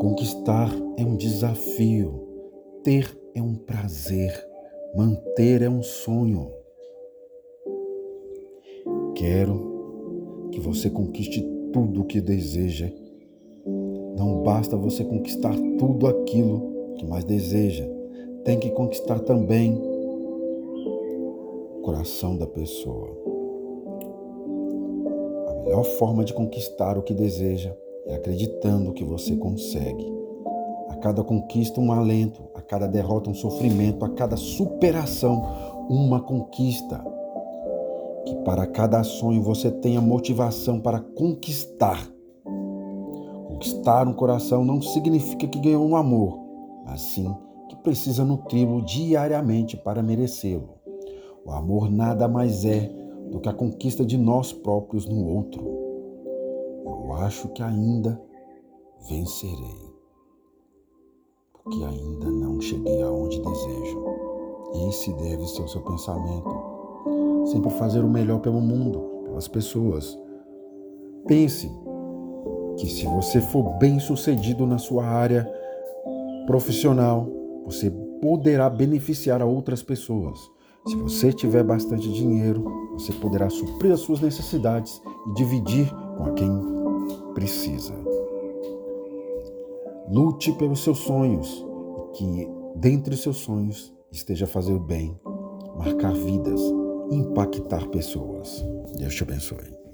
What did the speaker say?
Conquistar é um desafio, ter é um prazer, manter é um sonho. Quero que você conquiste tudo o que deseja. Não basta você conquistar tudo aquilo que mais deseja, tem que conquistar também o coração da pessoa. A melhor forma de conquistar o que deseja é acreditando que você consegue. A cada conquista, um alento, a cada derrota, um sofrimento, a cada superação, uma conquista. Que para cada sonho você tenha motivação para conquistar. Conquistar um coração não significa que ganhou um amor, mas sim que precisa nutri-lo diariamente para merecê-lo. O amor nada mais é do que a conquista de nós próprios no outro acho que ainda vencerei, porque ainda não cheguei aonde desejo. Esse deve ser o seu pensamento. Sempre fazer o melhor pelo mundo, pelas pessoas. Pense que se você for bem sucedido na sua área profissional, você poderá beneficiar a outras pessoas. Se você tiver bastante dinheiro, você poderá suprir as suas necessidades e dividir com quem precisa. Lute pelos seus sonhos que, dentre os seus sonhos, esteja fazer o bem, marcar vidas, impactar pessoas. Deus te abençoe.